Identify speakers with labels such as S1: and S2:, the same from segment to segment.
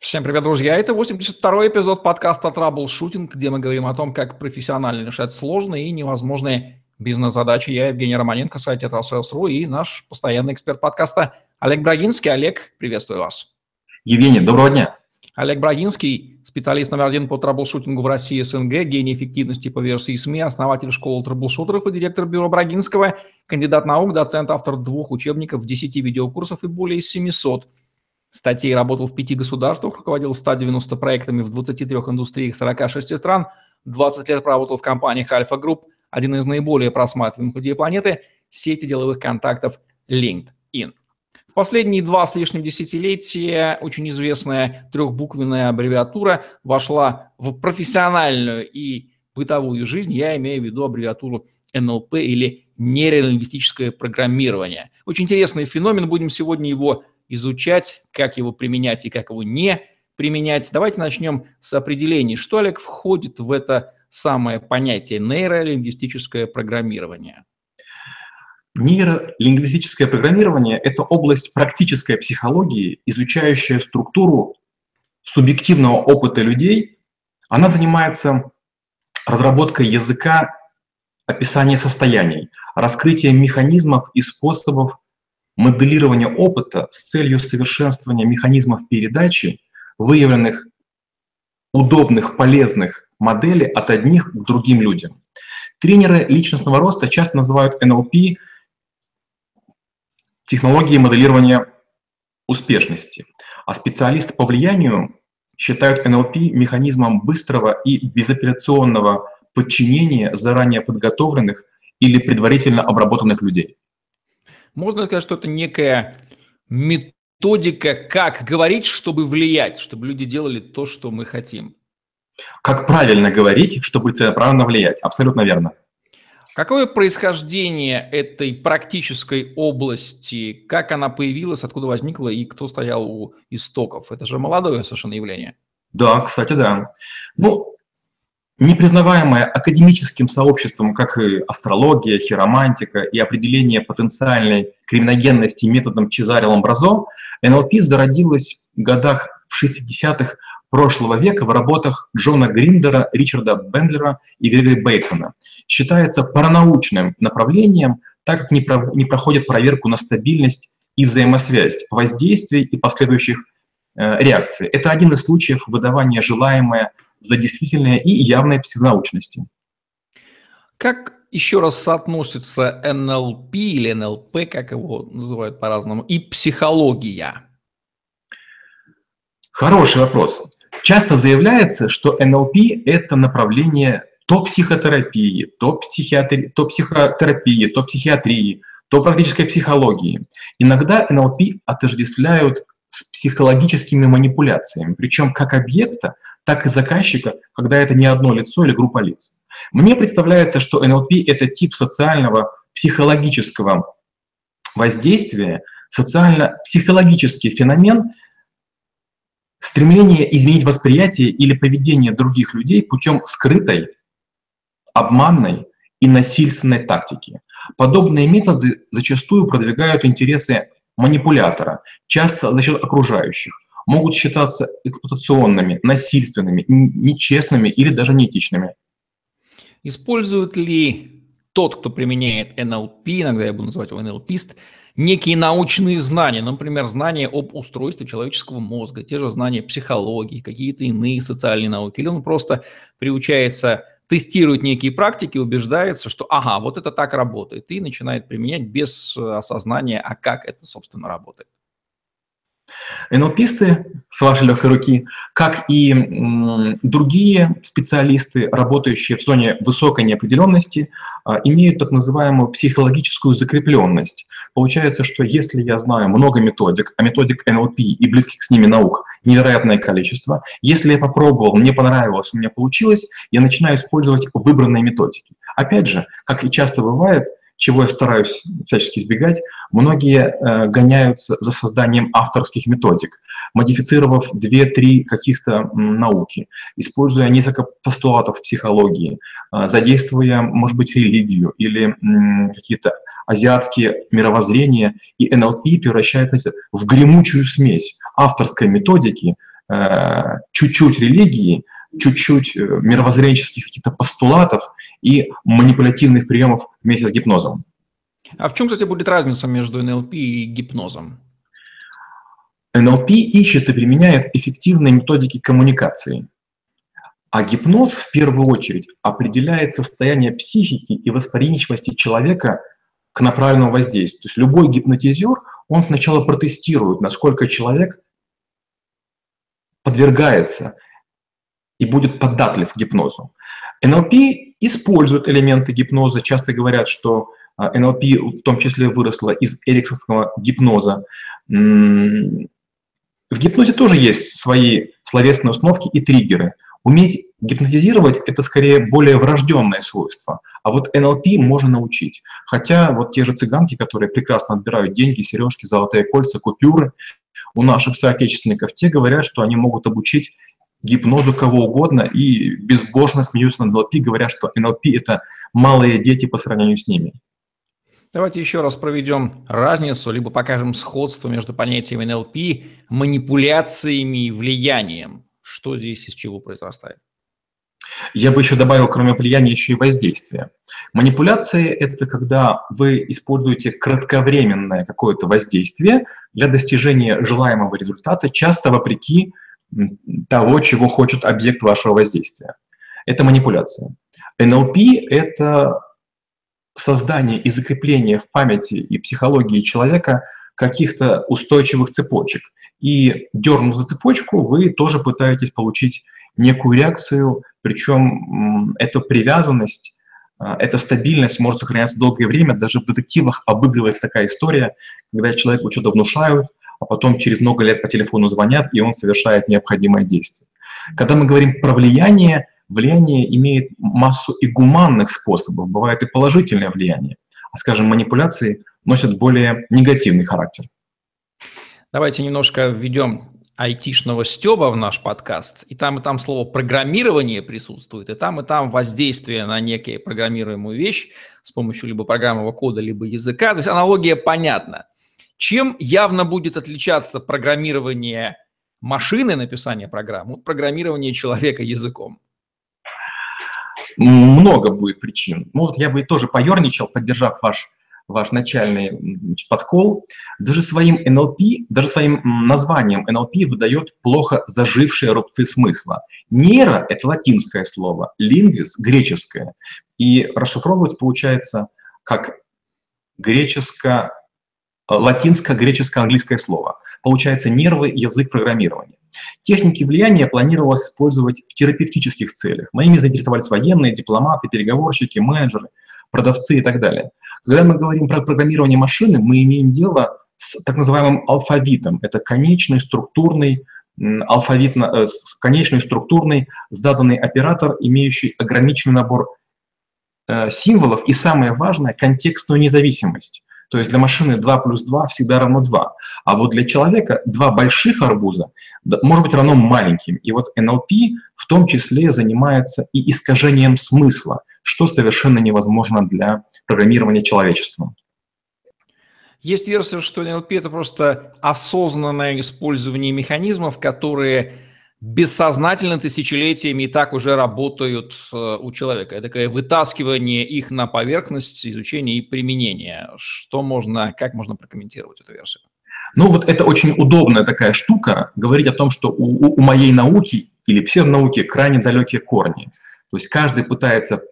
S1: Всем привет, друзья! Это 82-й эпизод подкаста «Траблшутинг», где мы говорим о том, как профессионально решать сложные и невозможные бизнес-задачи. Я Евгений Романенко, сайт «TetraSales.ru» и наш постоянный эксперт подкаста Олег Брагинский. Олег, приветствую вас.
S2: Евгений, доброго дня.
S1: Олег Брагинский, специалист номер один по траблшутингу в России СНГ, гений эффективности по версии СМИ, основатель школы траблшутеров и директор бюро Брагинского, кандидат наук, доцент, автор двух учебников, 10 видеокурсов и более 700 статей, работал в пяти государствах, руководил 190 проектами в 23 индустриях 46 стран, 20 лет проработал в компаниях Альфа Групп, один из наиболее просматриваемых людей планеты, сети деловых контактов LinkedIn. В последние два с лишним десятилетия очень известная трехбуквенная аббревиатура вошла в профессиональную и бытовую жизнь. Я имею в виду аббревиатуру НЛП или нейролингвистическое программирование. Очень интересный феномен, будем сегодня его изучать, как его применять и как его не применять. Давайте начнем с определений. Что, Олег, входит в это самое понятие нейролингвистическое программирование?
S2: Нейролингвистическое программирование – это область практической психологии, изучающая структуру субъективного опыта людей. Она занимается разработкой языка описания состояний, раскрытием механизмов и способов моделирования опыта с целью совершенствования механизмов передачи выявленных удобных, полезных моделей от одних к другим людям. Тренеры личностного роста часто называют NLP технологией моделирования успешности, а специалисты по влиянию считают NLP механизмом быстрого и безоперационного подчинения заранее подготовленных или предварительно обработанных людей.
S1: Можно сказать, что это некая методика, как говорить, чтобы влиять, чтобы люди делали то, что мы хотим.
S2: Как правильно говорить, чтобы целенаправленно влиять. Абсолютно верно.
S1: Какое происхождение этой практической области, как она появилась, откуда возникла и кто стоял у истоков? Это же молодое совершенно явление.
S2: Да, кстати, да. Ну, непризнаваемая академическим сообществом, как и астрология, хиромантика и определение потенциальной криминогенности методом Чезаре-Ламбразо, НЛП зародилась в годах в 60-х прошлого века в работах Джона Гриндера, Ричарда Бендлера и Грегори Бейтсона. Считается паранаучным направлением, так как не, про, не проходит проверку на стабильность и взаимосвязь воздействий и последующих э, реакций. Это один из случаев выдавания желаемое за действительное и явной психонаучности.
S1: Как еще раз соотносится НЛП или НЛП, как его называют по-разному, и психология?
S2: Хороший вопрос. Часто заявляется, что НЛП – это направление то психотерапии, то, психиатри... то психотерапии, то психиатрии, то практической психологии. Иногда НЛП отождествляют с психологическими манипуляциями, причем как объекта, так и заказчика, когда это не одно лицо или группа лиц. Мне представляется, что НЛП — это тип социального психологического воздействия, социально-психологический феномен, стремление изменить восприятие или поведение других людей путем скрытой, обманной и насильственной тактики. Подобные методы зачастую продвигают интересы манипулятора, часто за счет окружающих, могут считаться эксплуатационными, насильственными, нечестными или даже неэтичными.
S1: Использует ли тот, кто применяет НЛП, иногда я буду называть его НЛПист, некие научные знания, например, знания об устройстве человеческого мозга, те же знания психологии, какие-то иные социальные науки, или он просто приучается тестирует некие практики, убеждается, что ага, вот это так работает, и начинает применять без э, осознания, а как это, собственно, работает.
S2: НЛПисты, с вашей легкой руки, как и другие специалисты, работающие в зоне высокой неопределенности, а, имеют так называемую психологическую закрепленность. Получается, что если я знаю много методик, а методик НЛП и близких с ними наук невероятное количество, если я попробовал, мне понравилось, у меня получилось, я начинаю использовать выбранные методики. Опять же, как и часто бывает, чего я стараюсь всячески избегать, многие э, гоняются за созданием авторских методик, модифицировав 2-3 каких-то науки, используя несколько постулатов психологии, э, задействуя, может быть, религию или э, какие-то азиатские мировоззрения, и НЛП превращается в гремучую смесь авторской методики, чуть-чуть религии, чуть-чуть мировоззренческих каких-то постулатов и манипулятивных приемов вместе с гипнозом.
S1: А в чем, кстати, будет разница между НЛП и гипнозом?
S2: НЛП ищет и применяет эффективные методики коммуникации. А гипноз в первую очередь определяет состояние психики и восприимчивости человека к направленному воздействию. То есть любой гипнотизер, он сначала протестирует, насколько человек подвергается и будет податлив гипнозу. НЛП использует элементы гипноза. Часто говорят, что а, НЛП в том числе выросло из эриксонского гипноза. В гипнозе тоже есть свои словесные установки и триггеры. Уметь гипнотизировать – это скорее более врожденное свойство. А вот НЛП можно научить. Хотя вот те же цыганки, которые прекрасно отбирают деньги, сережки, золотые кольца, купюры, у наших соотечественников, те говорят, что они могут обучить гипнозу кого угодно и безбожно смеются над НЛП, говоря, что НЛП – это малые дети по сравнению с ними.
S1: Давайте еще раз проведем разницу, либо покажем сходство между понятием НЛП, манипуляциями и влиянием. Что здесь из чего произрастает?
S2: Я бы еще добавил, кроме влияния, еще и воздействия. Манипуляции – это когда вы используете кратковременное какое-то воздействие для достижения желаемого результата, часто вопреки того, чего хочет объект вашего воздействия. Это манипуляция. НЛП – это создание и закрепление в памяти и психологии человека каких-то устойчивых цепочек. И дернув за цепочку, вы тоже пытаетесь получить некую реакцию, причем эта привязанность, а, эта стабильность может сохраняться долгое время. Даже в детективах обыгрывается такая история, когда человеку что-то внушают, а потом через много лет по телефону звонят, и он совершает необходимое действие. Когда мы говорим про влияние, влияние имеет массу и гуманных способов, бывает и положительное влияние, а, скажем, манипуляции носят более негативный характер.
S1: Давайте немножко введем айтишного стеба в наш подкаст. И там, и там слово программирование присутствует, и там, и там воздействие на некие программируемую вещь с помощью либо программного кода, либо языка. То есть аналогия понятна. Чем явно будет отличаться программирование машины написания программ от программирования человека языком?
S2: много будет причин. Ну вот я бы тоже поерничал, поддержав ваш, ваш начальный подкол. Даже своим НЛП, даже своим названием НЛП выдает плохо зажившие рубцы смысла. Нейро – это латинское слово, лингвис – греческое. И расшифровывается, получается, как греческо латинско-греческо-английское слово. Получается нервы, язык программирования. Техники влияния планировалось использовать в терапевтических целях. Моими заинтересовались военные, дипломаты, переговорщики, менеджеры, продавцы и так далее. Когда мы говорим про программирование машины, мы имеем дело с так называемым алфавитом. Это конечный структурный алфавит, э, конечный структурный заданный оператор, имеющий ограниченный набор э, символов и, самое важное, контекстную независимость. То есть для машины 2 плюс 2 всегда равно 2. А вот для человека два больших арбуза может быть равно маленьким. И вот НЛП в том числе занимается и искажением смысла, что совершенно невозможно для программирования человечеством.
S1: Есть версия, что НЛП – это просто осознанное использование механизмов, которые бессознательно тысячелетиями и так уже работают э, у человека. Это такое вытаскивание их на поверхность, изучение и применение. Что можно, как можно прокомментировать эту версию?
S2: Ну вот это очень удобная такая штука, говорить о том, что у, у моей науки или псевдонауки крайне далекие корни. То есть каждый пытается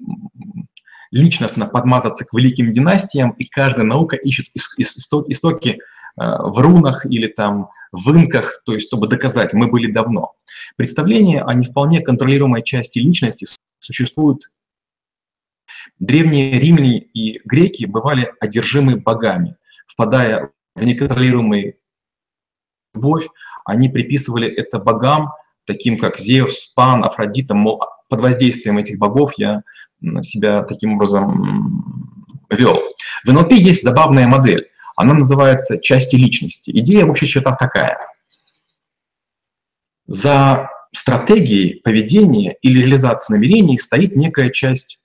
S2: личностно подмазаться к великим династиям, и каждая наука ищет истоки в рунах или там в инках, то есть чтобы доказать, мы были давно. Представление о не вполне контролируемой части личности существует. Древние римляне и греки бывали одержимы богами. Впадая в неконтролируемую любовь, они приписывали это богам, таким как Зевс, Пан, Афродита, мол, под воздействием этих богов я себя таким образом вел. В НЛП есть забавная модель. Она называется «Части личности». Идея в общих чертах такая. За стратегией поведения или реализацией намерений стоит некая часть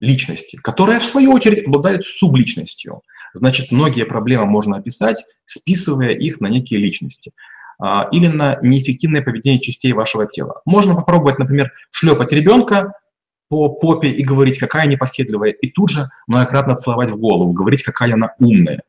S2: личности, которая, в свою очередь, обладает субличностью. Значит, многие проблемы можно описать, списывая их на некие личности. а, или на неэффективное поведение частей вашего тела. Можно попробовать, например, шлепать ребенка по попе и говорить, какая непоседливая, и тут же многократно целовать в голову, говорить, какая она умная.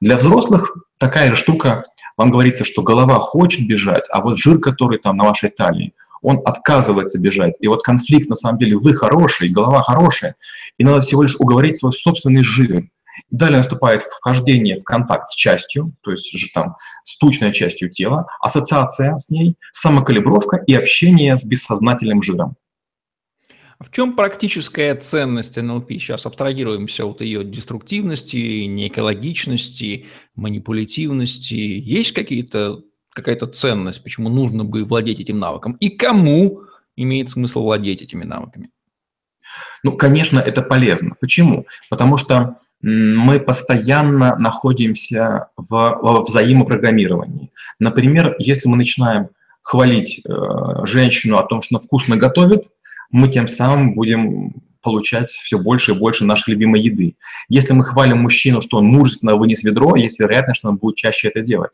S2: Для взрослых такая штука, вам говорится, что голова хочет бежать, а вот жир, который там на вашей талии, он отказывается бежать. И вот конфликт, на самом деле, вы хороший, голова хорошая, и надо всего лишь уговорить свой собственный жир. Далее наступает вхождение в контакт с частью, то есть же там с тучной частью тела, ассоциация с ней, самокалибровка и общение с бессознательным жиром.
S1: В чем практическая ценность НЛП? Сейчас абстрагируемся от ее деструктивности, неэкологичности, манипулятивности. Есть какие-то, какая-то ценность, почему нужно бы владеть этим навыком? И кому имеет смысл владеть этими навыками?
S2: Ну, конечно, это полезно. Почему? Потому что мы постоянно находимся в, в взаимопрограммировании. Например, если мы начинаем хвалить э, женщину о том, что она вкусно готовит, мы тем самым будем получать все больше и больше нашей любимой еды. Если мы хвалим мужчину, что он мужественно вынес ведро, есть вероятность, что он будет чаще это делать.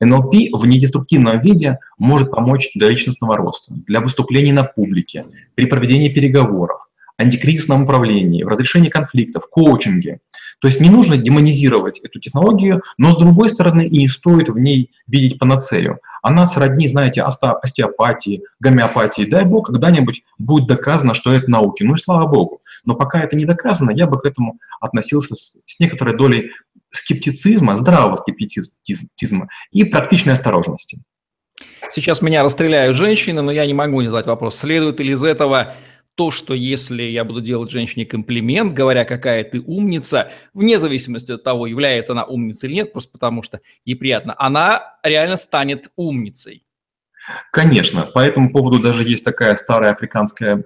S2: НЛП в недеструктивном виде может помочь для личностного роста, для выступлений на публике, при проведении переговоров, антикризисном управлении, в разрешении конфликтов, коучинге. То есть не нужно демонизировать эту технологию, но с другой стороны и не стоит в ней видеть панацею. Она сродни, знаете, остеопатии, гомеопатии. Дай бог, когда-нибудь будет доказано, что это науки. Ну и слава богу. Но пока это не доказано, я бы к этому относился с, с некоторой долей скептицизма, здравого скептицизма и практичной осторожности.
S1: Сейчас меня расстреляют женщины, но я не могу не задать вопрос, следует ли из этого то, что если я буду делать женщине комплимент, говоря, какая ты умница, вне зависимости от того, является она умницей или нет, просто потому что ей приятно, она реально станет умницей.
S2: Конечно, по этому поводу даже есть такая старая африканская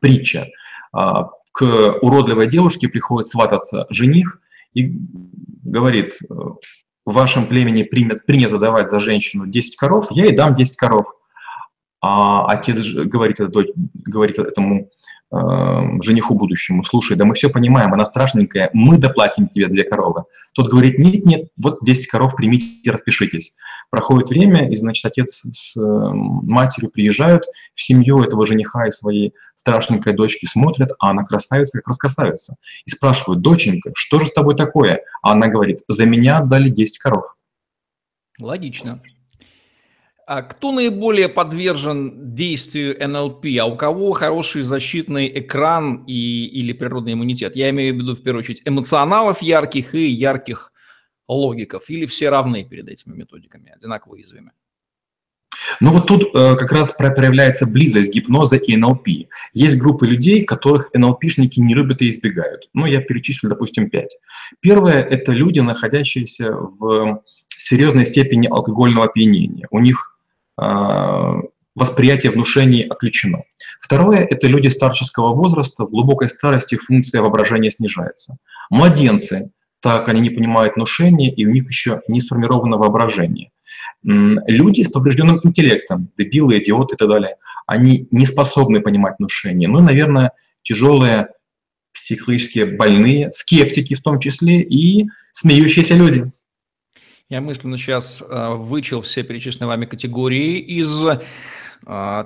S2: притча. А, к уродливой девушке приходит свататься жених и говорит, в вашем племени принято давать за женщину 10 коров, я ей дам 10 коров а отец говорит, говорит этому э, жениху будущему, слушай, да мы все понимаем, она страшненькая, мы доплатим тебе для коровы. Тот говорит, нет, нет, вот 10 коров примите, распишитесь. Проходит время, и, значит, отец с э, матерью приезжают в семью этого жениха и своей страшненькой дочки смотрят, а она красавица, как раскрасавица. И спрашивают, доченька, что же с тобой такое? А она говорит, за меня отдали 10 коров.
S1: Логично. А кто наиболее подвержен действию НЛП? А у кого хороший защитный экран и, или природный иммунитет? Я имею в виду, в первую очередь, эмоционалов ярких и ярких логиков. Или все равны перед этими методиками, одинаково уязвимы?
S2: Ну вот тут э, как раз проявляется близость гипноза и НЛП. Есть группы людей, которых НЛПшники не любят и избегают. Ну, я перечислю, допустим, пять. Первое – это люди, находящиеся в серьезной степени алкогольного опьянения. У них восприятие внушений отключено. Второе – это люди старческого возраста, в глубокой старости функция воображения снижается. Младенцы, так они не понимают внушения, и у них еще не сформировано воображение. Люди с поврежденным интеллектом, дебилы, идиоты и так далее, они не способны понимать внушение. Ну, наверное, тяжелые психологически больные, скептики в том числе, и смеющиеся люди –
S1: я мысленно сейчас э, вычел все перечисленные вами категории из э,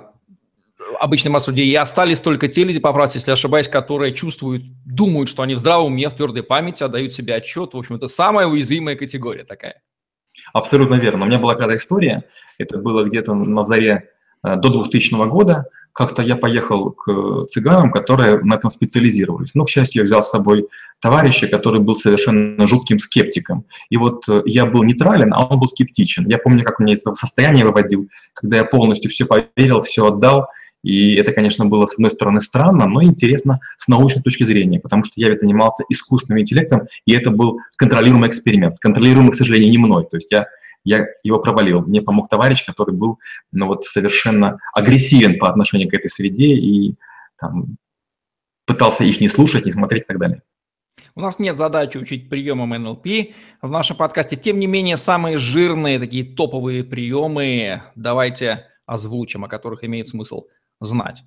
S1: обычной массы людей. И остались только те люди, поправьте, если ошибаюсь, которые чувствуют, думают, что они в здравом уме, в твердой памяти, отдают себе отчет. В общем, это самая уязвимая категория такая.
S2: Абсолютно верно. У меня была когда история, это было где-то на заре до 2000 года, как-то я поехал к цыганам, которые на этом специализировались. Ну, к счастью, я взял с собой товарища, который был совершенно жутким скептиком. И вот э, я был нейтрален, а он был скептичен. Я помню, как меня из этого состояния выводил, когда я полностью все поверил, все отдал. И это, конечно, было, с одной стороны, странно, но интересно с научной точки зрения, потому что я ведь занимался искусственным интеллектом, и это был контролируемый эксперимент. Контролируемый, к сожалению, не мной. То есть я я его провалил. Мне помог товарищ, который был ну, вот, совершенно агрессивен по отношению к этой среде и там, пытался их не слушать, не смотреть и так далее.
S1: У нас нет задачи учить приемам НЛП в нашем подкасте. Тем не менее, самые жирные, такие топовые приемы давайте озвучим, о которых имеет смысл знать.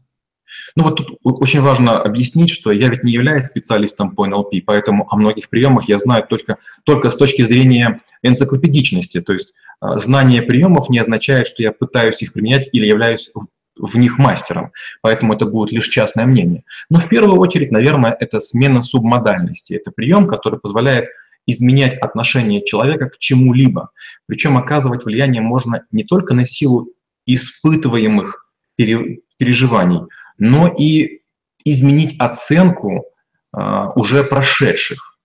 S2: Ну вот тут очень важно объяснить, что я ведь не являюсь специалистом по НЛП, поэтому о многих приемах я знаю только, только с точки зрения энциклопедичности. То есть а, знание приемов не означает, что я пытаюсь их применять или являюсь в них мастером, поэтому это будет лишь частное мнение. Но в первую очередь, наверное, это смена субмодальности. Это прием, который позволяет изменять отношение человека к чему-либо. Причем оказывать влияние можно не только на силу испытываемых переживаний, но и изменить оценку а, уже прошедших.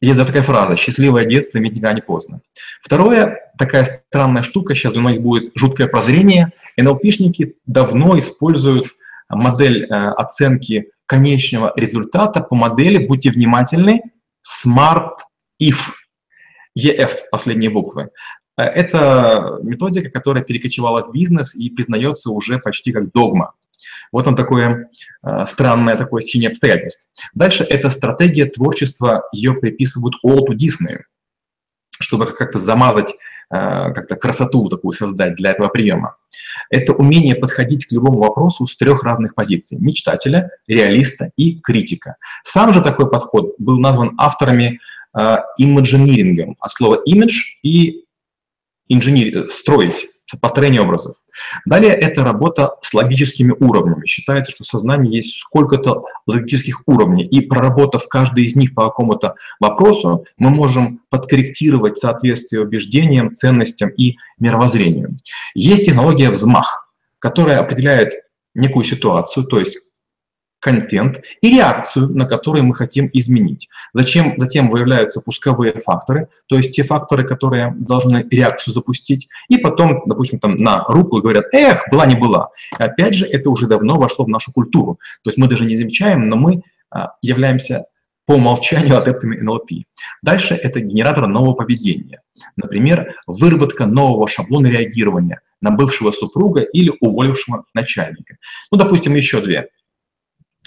S2: Есть даже такая фраза «счастливое детство иметь никогда не поздно». Второе, такая странная штука, сейчас для многих будет жуткое прозрение. НЛПшники давно используют модель э, оценки конечного результата по модели, будьте внимательны, SMART IF, EF, последние буквы. Э, это методика, которая перекочевала в бизнес и признается уже почти как догма. Вот он такое э, странное такое синее обстоятельство. Дальше это стратегия творчества, ее приписывают Уолту Диснею, чтобы как-то замазать, э, как-то красоту такую создать для этого приема. Это умение подходить к любому вопросу с трех разных позиций – мечтателя, реалиста и критика. Сам же такой подход был назван авторами имиджинирингом, от слова image и инженер, строить, построение образов. Далее это работа с логическими уровнями. Считается, что в сознании есть сколько-то логических уровней, и проработав каждый из них по какому-то вопросу, мы можем подкорректировать соответствие убеждениям, ценностям и мировоззрению. Есть технология «взмах», которая определяет некую ситуацию, то есть контент и реакцию, на которую мы хотим изменить. Зачем, затем выявляются пусковые факторы, то есть те факторы, которые должны реакцию запустить, и потом, допустим, там на руку говорят, эх, была не была. И опять же, это уже давно вошло в нашу культуру. То есть мы даже не замечаем, но мы а, являемся по умолчанию адептами НЛП. Дальше это генератор нового поведения. Например, выработка нового шаблона реагирования на бывшего супруга или уволившего начальника. Ну, допустим, еще две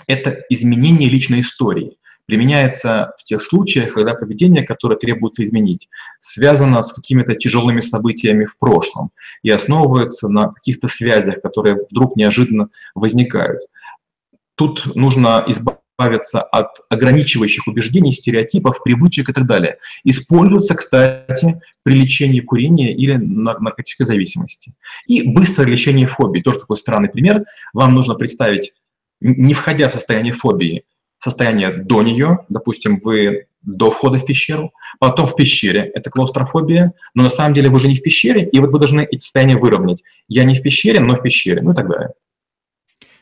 S2: это изменение личной истории. Применяется в тех случаях, когда поведение, которое требуется изменить, связано с какими-то тяжелыми событиями в прошлом и основывается на каких-то связях, которые вдруг неожиданно возникают. Тут нужно избавиться от ограничивающих убеждений, стереотипов, привычек и так далее. Используется, кстати, при лечении курения или наркотической зависимости. И быстрое лечение фобий. Тоже такой странный пример. Вам нужно представить не входя в состояние фобии, состояние до нее, допустим, вы до входа в пещеру, потом в пещере, это клаустрофобия, но на самом деле вы же не в пещере, и вот вы должны эти состояния выровнять. Я не в пещере, но в пещере, ну и так далее.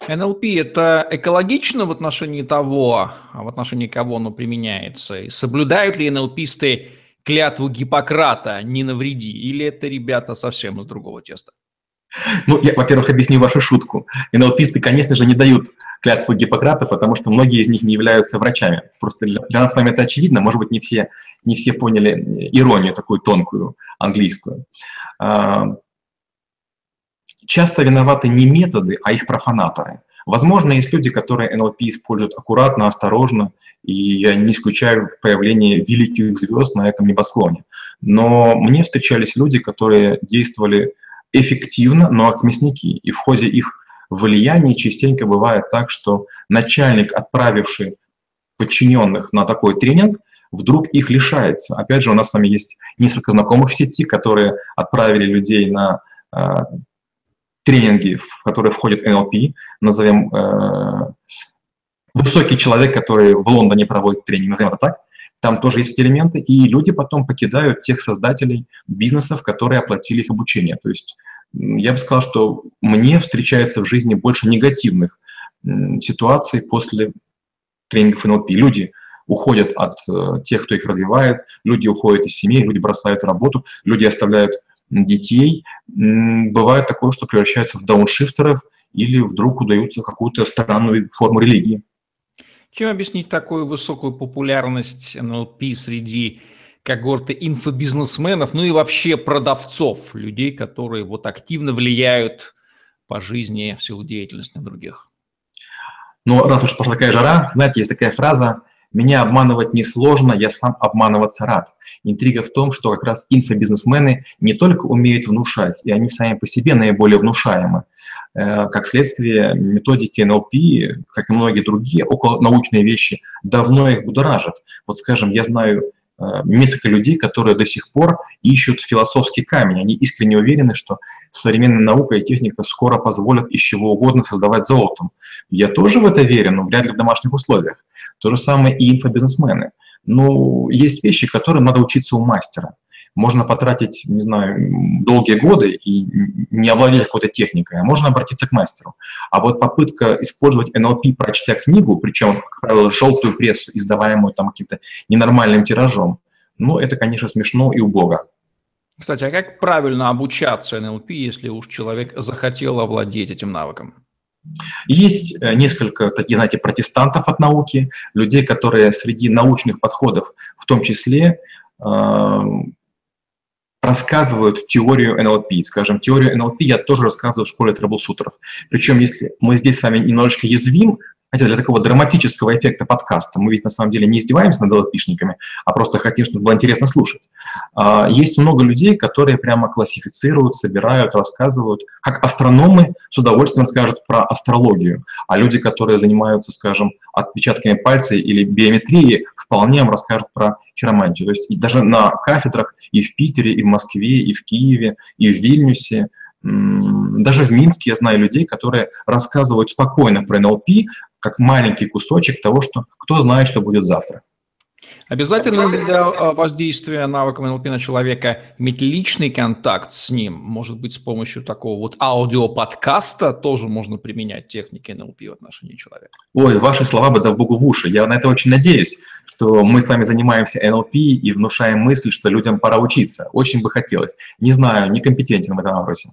S1: НЛП – это экологично в отношении того, а в отношении кого оно применяется? И соблюдают ли НЛПисты клятву Гиппократа «не навреди» или это ребята совсем из другого теста?
S2: Ну, я, во-первых, объясню вашу шутку. НЛПисты, конечно же, не дают клятву Гиппократа, потому что многие из них не являются врачами. Просто для, для нас с вами это очевидно. Может быть, не все, не все поняли иронию такую тонкую, английскую. А, часто виноваты не методы, а их профанаторы. Возможно, есть люди, которые НЛП используют аккуратно, осторожно, и я не исключаю появление великих звезд на этом небосклоне. Но мне встречались люди, которые действовали эффективно, но как мясники. И в ходе их влияния частенько бывает так, что начальник, отправивший подчиненных на такой тренинг, вдруг их лишается. Опять же, у нас с вами есть несколько знакомых в сети, которые отправили людей на э, тренинги, в которые входит NLP, назовем э, высокий человек, который в Лондоне проводит тренинг, назовем это так, там тоже есть элементы, и люди потом покидают тех создателей бизнесов, которые оплатили их обучение. То есть я бы сказал, что мне встречается в жизни больше негативных ситуаций после тренингов НЛП. Люди уходят от э, тех, кто их развивает, люди уходят из семей, люди бросают работу, люди оставляют детей. Бывает такое, что превращаются в дауншифтеров или вдруг удаются какую-то странную форму религии.
S1: Чем объяснить такую высокую популярность НЛП среди когорты инфобизнесменов, ну и вообще продавцов, людей, которые вот активно влияют по жизни в силу деятельности на других?
S2: Ну, раз уж пошла такая жара, знаете, есть такая фраза «Меня обманывать несложно, я сам обманываться рад». Интрига в том, что как раз инфобизнесмены не только умеют внушать, и они сами по себе наиболее внушаемы, как следствие, методики НЛП, как и многие другие около научные вещи, давно их будоражат. Вот, скажем, я знаю э, несколько людей, которые до сих пор ищут философский камень. Они искренне уверены, что современная наука и техника скоро позволят из чего угодно создавать золотом. Я тоже в это верю, но вряд ли в домашних условиях. То же самое и инфобизнесмены. Ну, есть вещи, которые надо учиться у мастера. Можно потратить, не знаю, долгие годы и не овладеть какой-то техникой, а можно обратиться к мастеру. А вот попытка использовать NLP, прочтя книгу, причем, как правило, желтую прессу, издаваемую там каким-то ненормальным тиражом, ну, это, конечно, смешно и убого.
S1: Кстати, а как правильно обучаться NLP, если уж человек захотел овладеть этим навыком?
S2: Есть э, несколько таких, знаете, протестантов от науки, людей, которые среди научных подходов, в том числе, э, рассказывают теорию NLP. Скажем, теорию NLP я тоже рассказываю в школе трэблшутеров. Причем, если мы здесь с вами немножечко язвим, Хотя для такого драматического эффекта подкаста мы ведь на самом деле не издеваемся над латышниками, а просто хотим, чтобы было интересно слушать. А, есть много людей, которые прямо классифицируют, собирают, рассказывают, как астрономы с удовольствием скажут про астрологию, а люди, которые занимаются, скажем, отпечатками пальца или биометрией, вполне вам расскажут про хиромантию. То есть даже на кафедрах и в Питере, и в Москве, и в Киеве, и в Вильнюсе даже в Минске я знаю людей, которые рассказывают спокойно про НЛП, как маленький кусочек того, что кто знает, что будет завтра.
S1: Обязательно ли для а, воздействия навыком НЛП на человека иметь личный контакт с ним? Может быть, с помощью такого вот аудиоподкаста тоже можно применять техники НЛП в отношении человека?
S2: Ой, ваши слова бы да богу в уши. Я на это очень надеюсь, что мы с вами занимаемся НЛП и внушаем мысль, что людям пора учиться. Очень бы хотелось. Не знаю, некомпетентен в этом вопросе.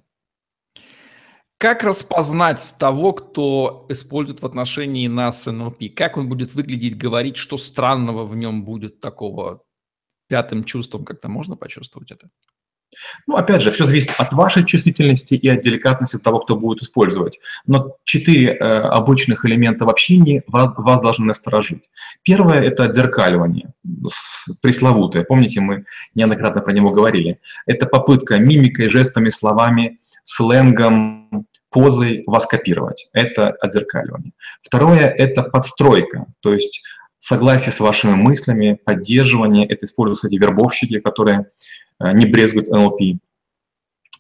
S1: Как распознать того, кто использует в отношении нас НЛП? Как он будет выглядеть, говорить, что странного в нем будет такого пятым чувством? Как-то можно почувствовать это?
S2: Ну, опять же, все зависит от вашей чувствительности и от деликатности того, кто будет использовать. Но четыре э, обычных элемента в общении вас, вас должны насторожить. Первое – это отзеркаливание, пресловутое. Помните, мы неоднократно про него говорили. Это попытка мимикой, жестами, словами, сленгом, позой вас копировать. Это отзеркаливание. Второе – это подстройка, то есть согласие с вашими мыслями, поддерживание. Это используют, кстати, вербовщики, которые не брезгуют НЛП.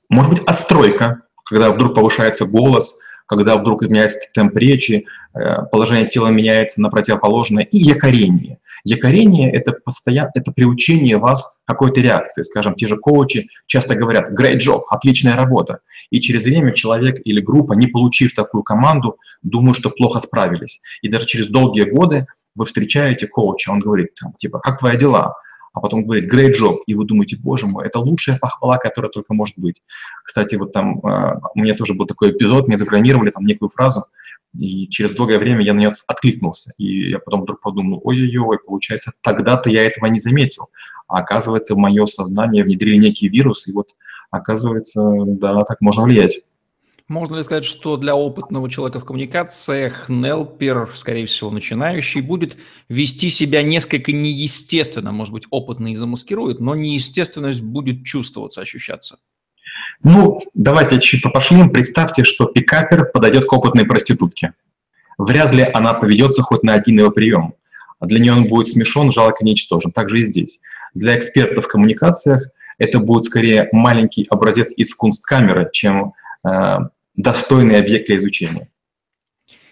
S2: Может быть, отстройка, когда вдруг повышается голос, когда вдруг меняется темп речи, э, положение тела меняется на противоположное, и якорение. Якорение – это, постоянно, это приучение вас какой-то реакции. Скажем, те же коучи часто говорят «great job», «отличная работа». И через время человек или группа, не получив такую команду, думают, что плохо справились. И даже через долгие годы вы встречаете коуча, он говорит, там, типа, как твои дела? А потом говорит, great job, и вы думаете, боже мой, это лучшая похвала, которая только может быть. Кстати, вот там э, у меня тоже был такой эпизод, мне запрограммировали там некую фразу, и через долгое время я на нее откликнулся. И я потом вдруг подумал, ой-ой-ой, получается, тогда-то я этого не заметил. А оказывается, в мое сознание внедрили некий вирус, и вот оказывается, да, так можно влиять.
S1: Можно ли сказать, что для опытного человека в коммуникациях Нелпер, скорее всего, начинающий, будет вести себя несколько неестественно, может быть, опытно и замаскирует, но неестественность будет чувствоваться, ощущаться?
S2: Ну, давайте чуть попошлим. Представьте, что пикапер подойдет к опытной проститутке. Вряд ли она поведется хоть на один его прием. Для нее он будет смешон, жалок и ничтожен. Так же и здесь. Для экспертов в коммуникациях это будет скорее маленький образец из кунсткамеры, чем э, достойный объект для изучения.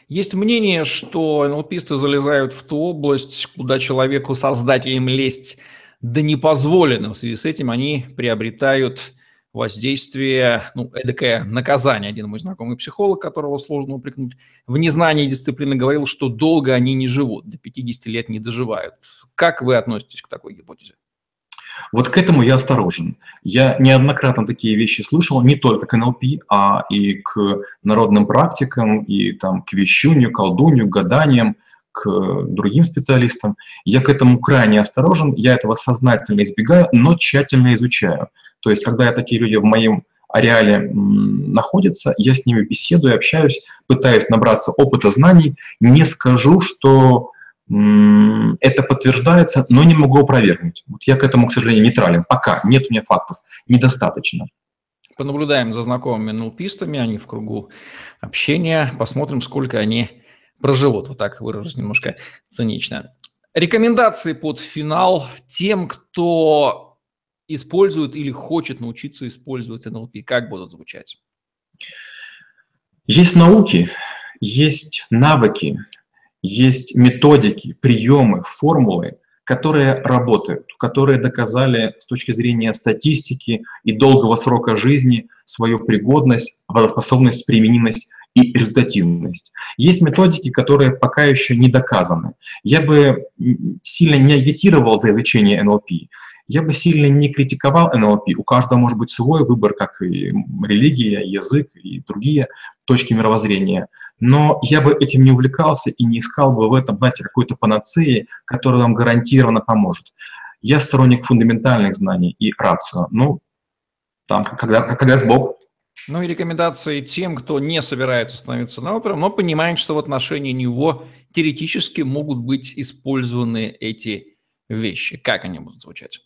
S1: Есть мнение, что НЛПисты залезают в ту область, куда человеку, создателям лезть да не позволено. В связи с этим они приобретают воздействие, ну, эдакое наказание. Один мой знакомый психолог, которого сложно упрекнуть, в незнании дисциплины говорил, что долго они не живут, до 50 лет не доживают. Как вы относитесь к такой гипотезе?
S2: Вот к этому я осторожен. Я неоднократно такие вещи слышал, не только к НЛП, а и к народным практикам, и там, к вещунью, колдунью, гаданиям, к другим специалистам. Я к этому крайне осторожен, я этого сознательно избегаю, но тщательно изучаю. То есть, когда такие люди в моем ареале находятся, я с ними беседую, общаюсь, пытаюсь набраться опыта, знаний, не скажу, что это подтверждается, но не могу опровергнуть. Вот я к этому, к сожалению, нейтрален. Пока нет у меня фактов. Недостаточно.
S1: Понаблюдаем за знакомыми НЛПистами, они в кругу общения, посмотрим, сколько они проживут. Вот так выражусь немножко цинично. Рекомендации под финал тем, кто использует или хочет научиться использовать НЛП. Как будут звучать?
S2: Есть науки, есть навыки, есть методики, приемы, формулы, которые работают, которые доказали с точки зрения статистики и долгого срока жизни свою пригодность, способность, применимость и результативность. Есть методики, которые пока еще не доказаны. Я бы сильно не агитировал за изучение НЛП. Я бы сильно не критиковал НЛП. У каждого может быть свой выбор, как и религия, язык и другие точки мировоззрения. Но я бы этим не увлекался и не искал бы в этом, знаете, какой-то панацеи, которая вам гарантированно поможет. Я сторонник фундаментальных знаний и рацио. Ну, там, когда, когда с Бог.
S1: Ну и рекомендации тем, кто не собирается становиться новопером, но понимает, что в отношении него теоретически могут быть использованы эти вещи. Как они будут звучать?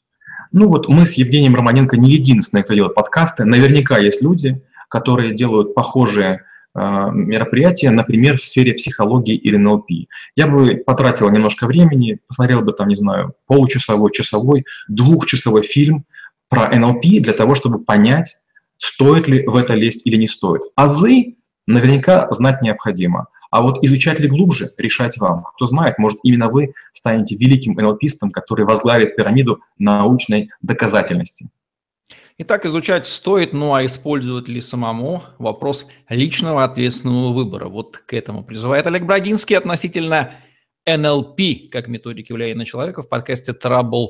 S2: Ну вот мы с Евгением Романенко не единственные, кто делает подкасты. Наверняка есть люди, которые делают похожие э, мероприятия, например, в сфере психологии или НЛП. Я бы потратил немножко времени, посмотрел бы там, не знаю, получасовой, часовой, двухчасовой фильм про НЛП для того, чтобы понять, стоит ли в это лезть или не стоит. Азы наверняка знать необходимо. А вот изучать ли глубже, решать вам. Кто знает, может, именно вы станете великим НЛПистом, который возглавит пирамиду научной доказательности.
S1: Итак, изучать стоит, ну а использовать ли самому – вопрос личного ответственного выбора. Вот к этому призывает Олег Брагинский относительно НЛП как методики влияния на человека в подкасте Trouble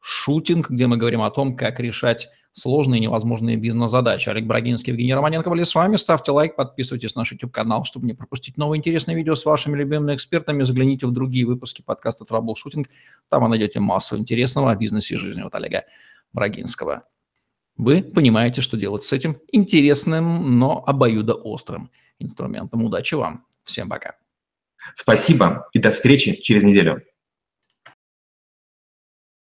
S1: Shooting, где мы говорим о том, как решать сложные невозможные бизнес-задачи. Олег Брагинский, Евгений Романенко были с вами. Ставьте лайк, подписывайтесь на наш YouTube-канал, чтобы не пропустить новые интересные видео с вашими любимыми экспертами. Загляните в другие выпуски подкаста «Траблшутинг». Там вы найдете массу интересного о бизнесе и жизни от Олега Брагинского. Вы понимаете, что делать с этим интересным, но обоюдоострым инструментом. Удачи вам. Всем пока.
S2: Спасибо и до встречи через неделю.